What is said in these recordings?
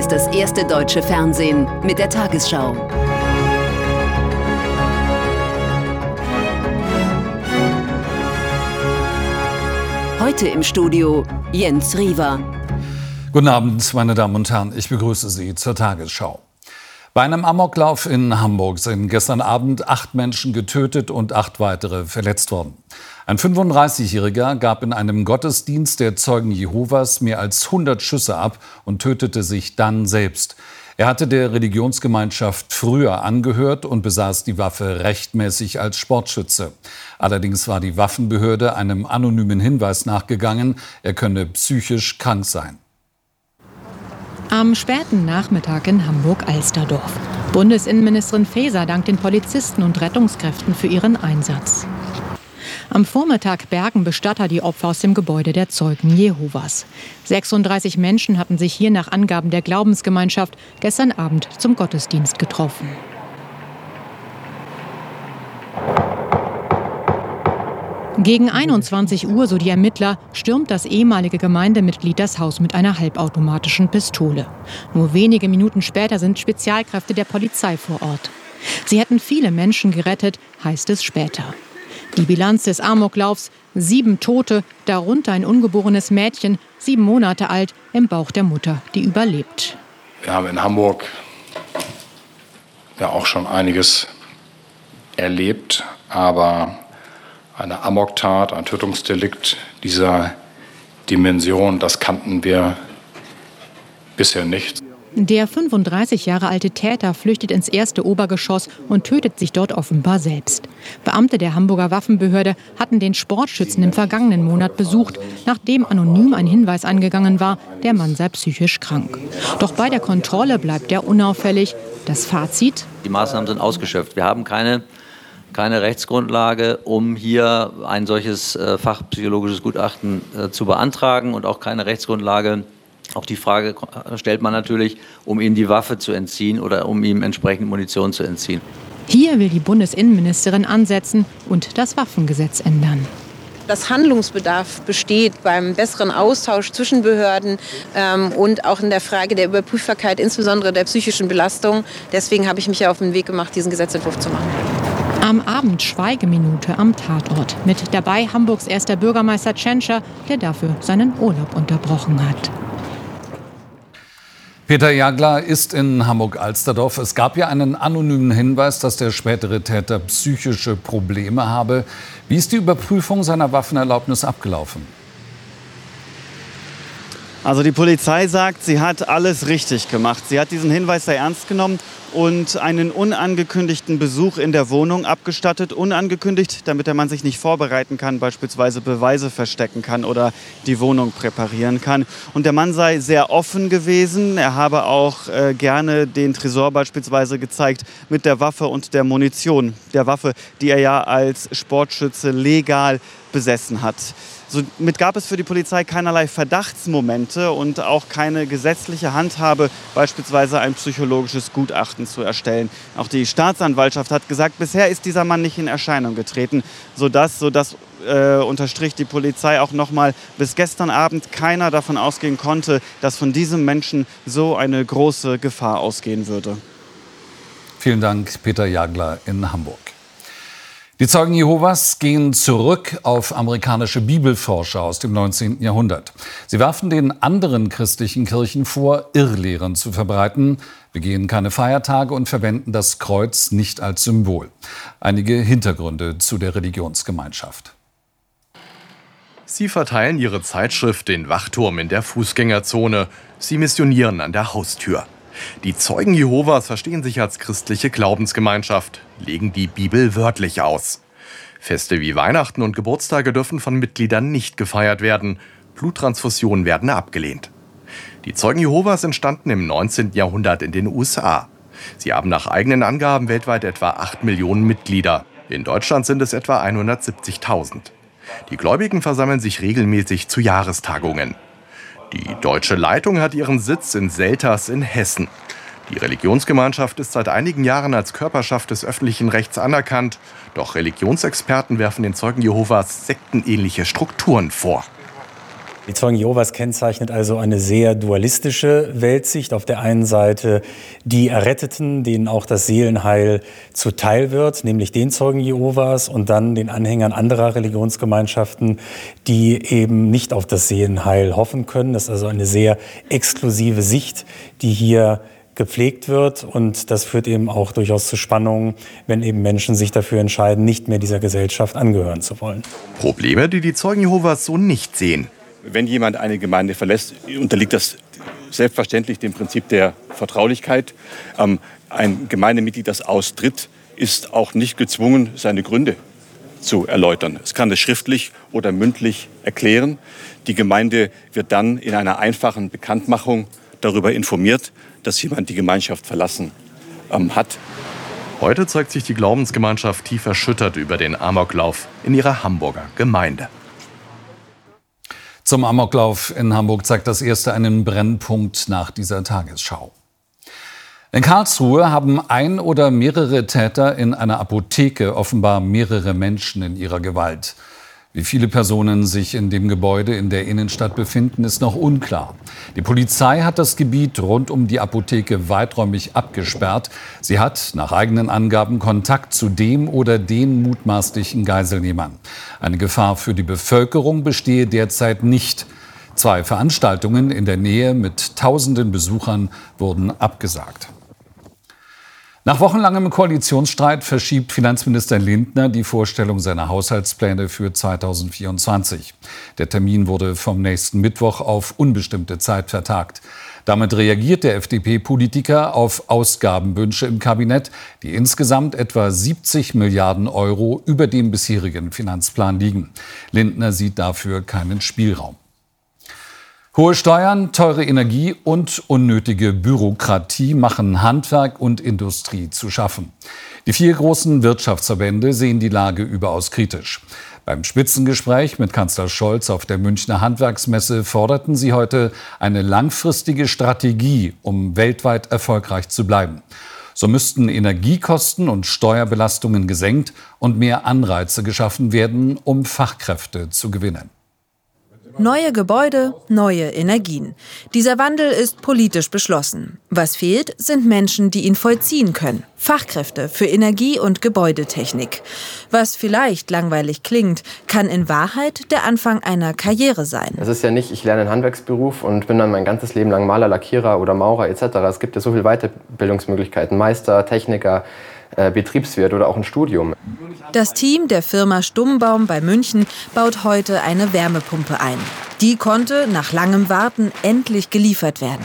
ist das erste deutsche Fernsehen mit der Tagesschau. Heute im Studio Jens Riewer. Guten Abend, meine Damen und Herren. Ich begrüße Sie zur Tagesschau. Bei einem Amoklauf in Hamburg sind gestern Abend acht Menschen getötet und acht weitere verletzt worden. Ein 35-Jähriger gab in einem Gottesdienst der Zeugen Jehovas mehr als 100 Schüsse ab und tötete sich dann selbst. Er hatte der Religionsgemeinschaft früher angehört und besaß die Waffe rechtmäßig als Sportschütze. Allerdings war die Waffenbehörde einem anonymen Hinweis nachgegangen, er könne psychisch krank sein. Am späten Nachmittag in Hamburg-Alsterdorf. Bundesinnenministerin Faeser dankt den Polizisten und Rettungskräften für ihren Einsatz. Am Vormittag bergen Bestatter die Opfer aus dem Gebäude der Zeugen Jehovas. 36 Menschen hatten sich hier nach Angaben der Glaubensgemeinschaft gestern Abend zum Gottesdienst getroffen. Gegen 21 Uhr, so die Ermittler, stürmt das ehemalige Gemeindemitglied das Haus mit einer halbautomatischen Pistole. Nur wenige Minuten später sind Spezialkräfte der Polizei vor Ort. Sie hätten viele Menschen gerettet, heißt es später. Die Bilanz des Amoklaufs: sieben Tote, darunter ein ungeborenes Mädchen, sieben Monate alt, im Bauch der Mutter, die überlebt. Wir haben in Hamburg ja auch schon einiges erlebt, aber eine Amoktat, ein Tötungsdelikt dieser Dimension, das kannten wir bisher nicht. Der 35 Jahre alte Täter flüchtet ins erste Obergeschoss und tötet sich dort offenbar selbst. Beamte der Hamburger Waffenbehörde hatten den Sportschützen im vergangenen Monat besucht, nachdem anonym ein Hinweis angegangen war, der Mann sei psychisch krank. Doch bei der Kontrolle bleibt er unauffällig. Das Fazit? Die Maßnahmen sind ausgeschöpft. Wir haben keine keine Rechtsgrundlage, um hier ein solches äh, fachpsychologisches Gutachten äh, zu beantragen und auch keine Rechtsgrundlage. Auch die Frage stellt man natürlich, um ihm die Waffe zu entziehen oder um ihm entsprechend Munition zu entziehen. Hier will die Bundesinnenministerin ansetzen und das Waffengesetz ändern dass Handlungsbedarf besteht beim besseren Austausch zwischen Behörden ähm, und auch in der Frage der Überprüfbarkeit, insbesondere der psychischen Belastung. Deswegen habe ich mich ja auf den Weg gemacht, diesen Gesetzentwurf zu machen. Am Abend Schweigeminute am Tatort. Mit dabei Hamburgs erster Bürgermeister Tschentscher, der dafür seinen Urlaub unterbrochen hat. Peter Jagler ist in Hamburg-Alsterdorf. Es gab ja einen anonymen Hinweis, dass der spätere Täter psychische Probleme habe. Wie ist die Überprüfung seiner Waffenerlaubnis abgelaufen? Also die Polizei sagt, sie hat alles richtig gemacht. Sie hat diesen Hinweis sehr ernst genommen und einen unangekündigten Besuch in der Wohnung abgestattet. Unangekündigt, damit der Mann sich nicht vorbereiten kann, beispielsweise Beweise verstecken kann oder die Wohnung präparieren kann. Und der Mann sei sehr offen gewesen. Er habe auch äh, gerne den Tresor beispielsweise gezeigt mit der Waffe und der Munition. Der Waffe, die er ja als Sportschütze legal besessen hat. Somit gab es für die Polizei keinerlei Verdachtsmomente und auch keine gesetzliche Handhabe, beispielsweise ein psychologisches Gutachten zu erstellen. Auch die Staatsanwaltschaft hat gesagt, bisher ist dieser Mann nicht in Erscheinung getreten, sodass, sodass äh, unterstrich die Polizei auch nochmal, bis gestern Abend keiner davon ausgehen konnte, dass von diesem Menschen so eine große Gefahr ausgehen würde. Vielen Dank, Peter Jagler in Hamburg. Die Zeugen Jehovas gehen zurück auf amerikanische Bibelforscher aus dem 19. Jahrhundert. Sie werfen den anderen christlichen Kirchen vor, Irrlehren zu verbreiten, begehen keine Feiertage und verwenden das Kreuz nicht als Symbol. Einige Hintergründe zu der Religionsgemeinschaft. Sie verteilen ihre Zeitschrift Den Wachturm in der Fußgängerzone. Sie missionieren an der Haustür. Die Zeugen Jehovas verstehen sich als christliche Glaubensgemeinschaft, legen die Bibel wörtlich aus. Feste wie Weihnachten und Geburtstage dürfen von Mitgliedern nicht gefeiert werden. Bluttransfusionen werden abgelehnt. Die Zeugen Jehovas entstanden im 19. Jahrhundert in den USA. Sie haben nach eigenen Angaben weltweit etwa 8 Millionen Mitglieder. In Deutschland sind es etwa 170.000. Die Gläubigen versammeln sich regelmäßig zu Jahrestagungen. Die deutsche Leitung hat ihren Sitz in Selters in Hessen. Die Religionsgemeinschaft ist seit einigen Jahren als Körperschaft des öffentlichen Rechts anerkannt. Doch Religionsexperten werfen den Zeugen Jehovas sektenähnliche Strukturen vor. Die Zeugen Jehovas kennzeichnet also eine sehr dualistische Weltsicht. Auf der einen Seite die Erretteten, denen auch das Seelenheil zuteil wird, nämlich den Zeugen Jehovas und dann den Anhängern anderer Religionsgemeinschaften, die eben nicht auf das Seelenheil hoffen können. Das ist also eine sehr exklusive Sicht, die hier gepflegt wird. Und das führt eben auch durchaus zu Spannungen, wenn eben Menschen sich dafür entscheiden, nicht mehr dieser Gesellschaft angehören zu wollen. Probleme, die die Zeugen Jehovas so nicht sehen. Wenn jemand eine Gemeinde verlässt, unterliegt das selbstverständlich dem Prinzip der Vertraulichkeit. Ähm, ein Gemeindemitglied, das austritt, ist auch nicht gezwungen, seine Gründe zu erläutern. Es kann es schriftlich oder mündlich erklären. Die Gemeinde wird dann in einer einfachen Bekanntmachung darüber informiert, dass jemand die Gemeinschaft verlassen ähm, hat. Heute zeigt sich die Glaubensgemeinschaft tief erschüttert über den Amoklauf in ihrer Hamburger Gemeinde. Zum Amoklauf in Hamburg zeigt das erste einen Brennpunkt nach dieser Tagesschau. In Karlsruhe haben ein oder mehrere Täter in einer Apotheke offenbar mehrere Menschen in ihrer Gewalt. Wie viele Personen sich in dem Gebäude in der Innenstadt befinden, ist noch unklar. Die Polizei hat das Gebiet rund um die Apotheke weiträumig abgesperrt. Sie hat nach eigenen Angaben Kontakt zu dem oder den mutmaßlichen Geiselnehmern. Eine Gefahr für die Bevölkerung bestehe derzeit nicht. Zwei Veranstaltungen in der Nähe mit tausenden Besuchern wurden abgesagt. Nach wochenlangem Koalitionsstreit verschiebt Finanzminister Lindner die Vorstellung seiner Haushaltspläne für 2024. Der Termin wurde vom nächsten Mittwoch auf unbestimmte Zeit vertagt. Damit reagiert der FDP-Politiker auf Ausgabenwünsche im Kabinett, die insgesamt etwa 70 Milliarden Euro über dem bisherigen Finanzplan liegen. Lindner sieht dafür keinen Spielraum. Hohe Steuern, teure Energie und unnötige Bürokratie machen Handwerk und Industrie zu schaffen. Die vier großen Wirtschaftsverbände sehen die Lage überaus kritisch. Beim Spitzengespräch mit Kanzler Scholz auf der Münchner Handwerksmesse forderten sie heute eine langfristige Strategie, um weltweit erfolgreich zu bleiben. So müssten Energiekosten und Steuerbelastungen gesenkt und mehr Anreize geschaffen werden, um Fachkräfte zu gewinnen. Neue Gebäude, neue Energien. Dieser Wandel ist politisch beschlossen. Was fehlt, sind Menschen, die ihn vollziehen können. Fachkräfte für Energie- und Gebäudetechnik. Was vielleicht langweilig klingt, kann in Wahrheit der Anfang einer Karriere sein. Es ist ja nicht, ich lerne einen Handwerksberuf und bin dann mein ganzes Leben lang Maler, Lackierer oder Maurer etc. Es gibt ja so viele Weiterbildungsmöglichkeiten. Meister, Techniker, äh, Betriebswirt oder auch ein Studium. Das Team der Firma Stummbaum bei München baut heute eine Wärmepumpe ein. Die konnte nach langem Warten endlich geliefert werden.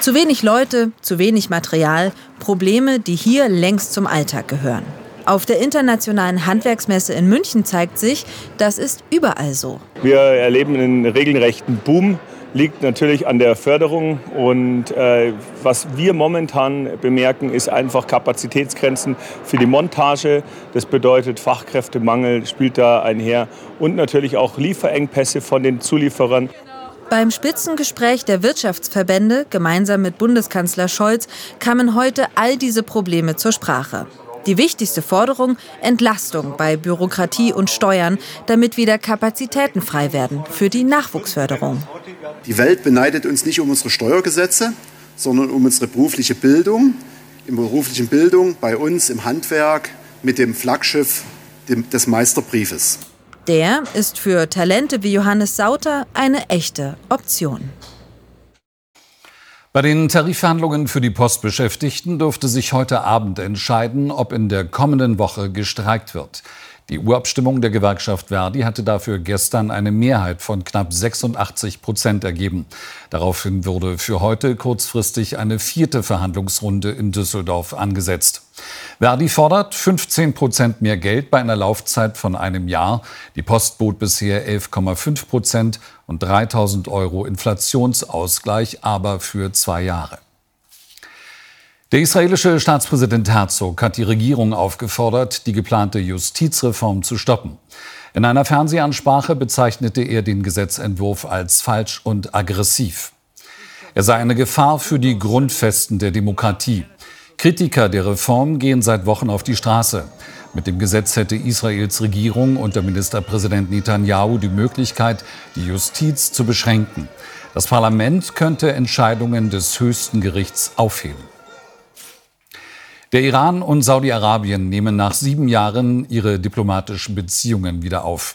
Zu wenig Leute, zu wenig Material, Probleme, die hier längst zum Alltag gehören. Auf der internationalen Handwerksmesse in München zeigt sich, das ist überall so. Wir erleben einen regelrechten Boom liegt natürlich an der Förderung. Und äh, was wir momentan bemerken, ist einfach Kapazitätsgrenzen für die Montage. Das bedeutet, Fachkräftemangel spielt da einher und natürlich auch Lieferengpässe von den Zulieferern. Beim Spitzengespräch der Wirtschaftsverbände gemeinsam mit Bundeskanzler Scholz kamen heute all diese Probleme zur Sprache. Die wichtigste Forderung, Entlastung bei Bürokratie und Steuern, damit wieder Kapazitäten frei werden für die Nachwuchsförderung. Die Welt beneidet uns nicht um unsere Steuergesetze, sondern um unsere berufliche Bildung. In beruflichen Bildung bei uns im Handwerk mit dem Flaggschiff des Meisterbriefes. Der ist für Talente wie Johannes Sauter eine echte Option. Bei den Tarifverhandlungen für die Postbeschäftigten dürfte sich heute Abend entscheiden, ob in der kommenden Woche gestreikt wird. Die Urabstimmung der Gewerkschaft Verdi hatte dafür gestern eine Mehrheit von knapp 86 Prozent ergeben. Daraufhin wurde für heute kurzfristig eine vierte Verhandlungsrunde in Düsseldorf angesetzt. Verdi fordert 15 Prozent mehr Geld bei einer Laufzeit von einem Jahr. Die Post bot bisher 11,5 Prozent und 3000 Euro Inflationsausgleich, aber für zwei Jahre. Der israelische Staatspräsident Herzog hat die Regierung aufgefordert, die geplante Justizreform zu stoppen. In einer Fernsehansprache bezeichnete er den Gesetzentwurf als falsch und aggressiv. Er sei eine Gefahr für die Grundfesten der Demokratie. Kritiker der Reform gehen seit Wochen auf die Straße. Mit dem Gesetz hätte Israels Regierung unter Ministerpräsident Netanyahu die Möglichkeit, die Justiz zu beschränken. Das Parlament könnte Entscheidungen des höchsten Gerichts aufheben. Der Iran und Saudi-Arabien nehmen nach sieben Jahren ihre diplomatischen Beziehungen wieder auf.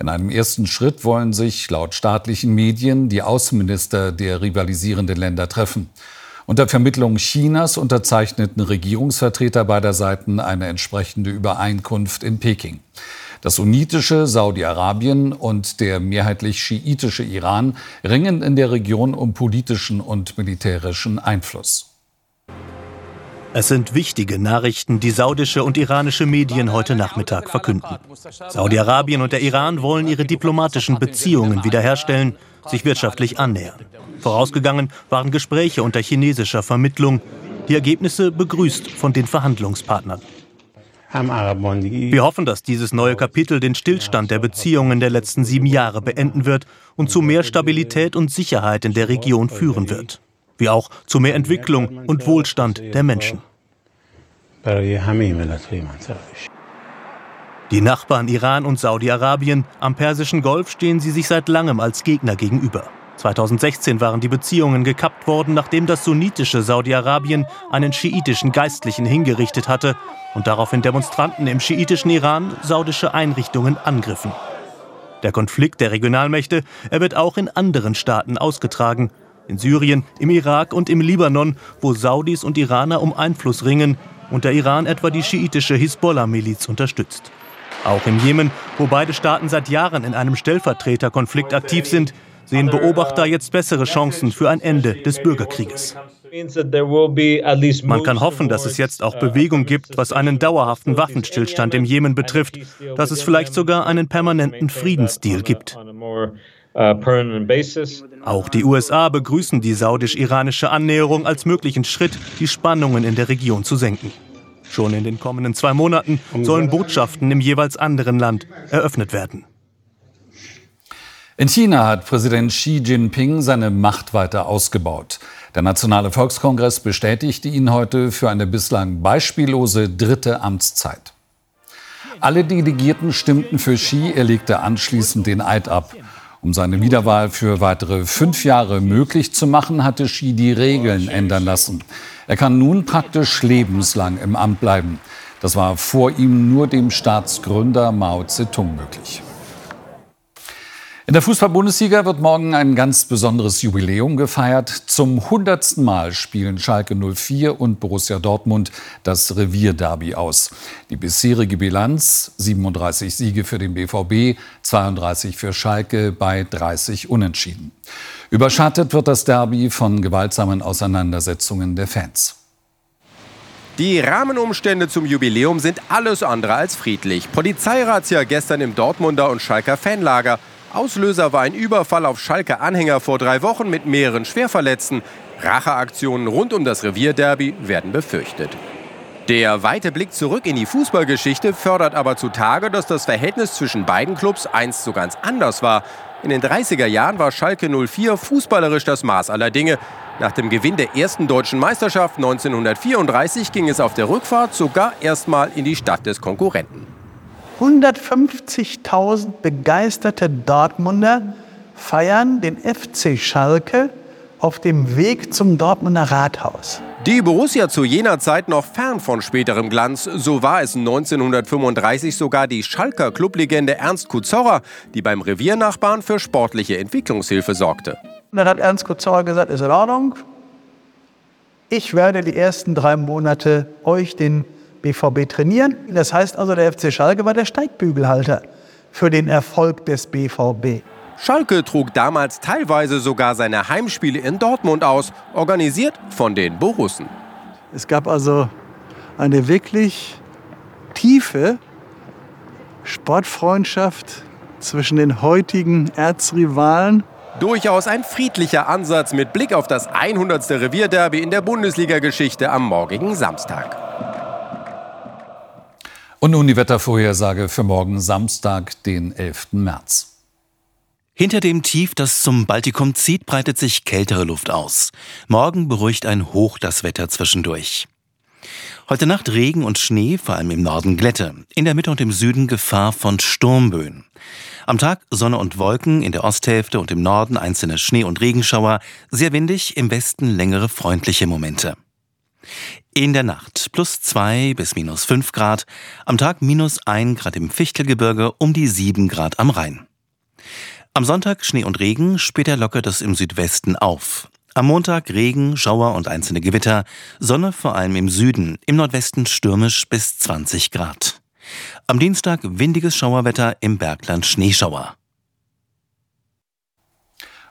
In einem ersten Schritt wollen sich laut staatlichen Medien die Außenminister der rivalisierenden Länder treffen. Unter Vermittlung Chinas unterzeichneten Regierungsvertreter beider Seiten eine entsprechende Übereinkunft in Peking. Das sunnitische Saudi-Arabien und der mehrheitlich schiitische Iran ringen in der Region um politischen und militärischen Einfluss. Es sind wichtige Nachrichten, die saudische und iranische Medien heute Nachmittag verkünden. Saudi-Arabien und der Iran wollen ihre diplomatischen Beziehungen wiederherstellen, sich wirtschaftlich annähern. Vorausgegangen waren Gespräche unter chinesischer Vermittlung, die Ergebnisse begrüßt von den Verhandlungspartnern. Wir hoffen, dass dieses neue Kapitel den Stillstand der Beziehungen der letzten sieben Jahre beenden wird und zu mehr Stabilität und Sicherheit in der Region führen wird wie auch zu mehr Entwicklung und Wohlstand der Menschen. Die Nachbarn Iran und Saudi-Arabien am Persischen Golf stehen sie sich seit langem als Gegner gegenüber. 2016 waren die Beziehungen gekappt worden, nachdem das sunnitische Saudi-Arabien einen schiitischen Geistlichen hingerichtet hatte und daraufhin Demonstranten im schiitischen Iran saudische Einrichtungen angriffen. Der Konflikt der Regionalmächte, er wird auch in anderen Staaten ausgetragen, in Syrien, im Irak und im Libanon, wo Saudis und Iraner um Einfluss ringen und der Iran etwa die schiitische Hisbollah-Miliz unterstützt. Auch im Jemen, wo beide Staaten seit Jahren in einem Stellvertreterkonflikt aktiv sind, sehen Beobachter jetzt bessere Chancen für ein Ende des Bürgerkrieges. Man kann hoffen, dass es jetzt auch Bewegung gibt, was einen dauerhaften Waffenstillstand im Jemen betrifft, dass es vielleicht sogar einen permanenten Friedensdeal gibt. Auch die USA begrüßen die saudisch-iranische Annäherung als möglichen Schritt, die Spannungen in der Region zu senken. Schon in den kommenden zwei Monaten sollen Botschaften im jeweils anderen Land eröffnet werden. In China hat Präsident Xi Jinping seine Macht weiter ausgebaut. Der Nationale Volkskongress bestätigte ihn heute für eine bislang beispiellose dritte Amtszeit. Alle Delegierten stimmten für Xi, er legte anschließend den Eid ab. Um seine Wiederwahl für weitere fünf Jahre möglich zu machen, hatte Xi die Regeln ändern lassen. Er kann nun praktisch lebenslang im Amt bleiben. Das war vor ihm nur dem Staatsgründer Mao Zedong möglich. In der Fußball-Bundesliga wird morgen ein ganz besonderes Jubiläum gefeiert. Zum hundertsten Mal spielen Schalke 04 und Borussia Dortmund das Revierderby aus. Die bisherige Bilanz 37 Siege für den BVB, 32 für Schalke bei 30 Unentschieden. Überschattet wird das Derby von gewaltsamen Auseinandersetzungen der Fans. Die Rahmenumstände zum Jubiläum sind alles andere als friedlich. Polizeirazzia gestern im Dortmunder und Schalker Fanlager. Auslöser war ein Überfall auf Schalke-Anhänger vor drei Wochen mit mehreren Schwerverletzten. Racheaktionen rund um das Revierderby werden befürchtet. Der weite Blick zurück in die Fußballgeschichte fördert aber zutage, dass das Verhältnis zwischen beiden Clubs einst so ganz anders war. In den 30er Jahren war Schalke 04 fußballerisch das Maß aller Dinge. Nach dem Gewinn der ersten deutschen Meisterschaft 1934 ging es auf der Rückfahrt sogar erstmal in die Stadt des Konkurrenten. 150.000 begeisterte Dortmunder feiern den FC Schalke auf dem Weg zum Dortmunder Rathaus. Die Borussia zu jener Zeit noch fern von späterem Glanz. So war es 1935 sogar die Schalker Clublegende Ernst Kuzorra, die beim Reviernachbarn für sportliche Entwicklungshilfe sorgte. Und dann hat Ernst Kuzorra gesagt, ist in Ordnung. Ich werde die ersten drei Monate euch den BVB trainieren. Das heißt also, der FC Schalke war der Steigbügelhalter für den Erfolg des BVB. Schalke trug damals teilweise sogar seine Heimspiele in Dortmund aus, organisiert von den Borussen. Es gab also eine wirklich tiefe Sportfreundschaft zwischen den heutigen Erzrivalen. Durchaus ein friedlicher Ansatz mit Blick auf das 100. Revierderby in der Bundesliga-Geschichte am morgigen Samstag. Und nun die Wettervorhersage für morgen Samstag, den 11. März. Hinter dem Tief, das zum Baltikum zieht, breitet sich kältere Luft aus. Morgen beruhigt ein Hoch das Wetter zwischendurch. Heute Nacht Regen und Schnee, vor allem im Norden Glätte. In der Mitte und im Süden Gefahr von Sturmböen. Am Tag Sonne und Wolken, in der Osthälfte und im Norden einzelne Schnee- und Regenschauer, sehr windig, im Westen längere freundliche Momente. In der Nacht plus zwei bis minus fünf Grad, am Tag minus ein Grad im Fichtelgebirge, um die sieben Grad am Rhein. Am Sonntag Schnee und Regen, später lockert es im Südwesten auf. Am Montag Regen, Schauer und einzelne Gewitter, Sonne vor allem im Süden, im Nordwesten stürmisch bis 20 Grad. Am Dienstag windiges Schauerwetter, im Bergland Schneeschauer.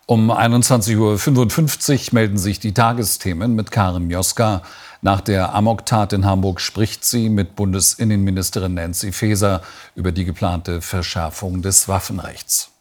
Um 21.55 Uhr melden sich die Tagesthemen mit Karin Mioska. Nach der Amok-Tat in Hamburg spricht sie mit Bundesinnenministerin Nancy Faeser über die geplante Verschärfung des Waffenrechts.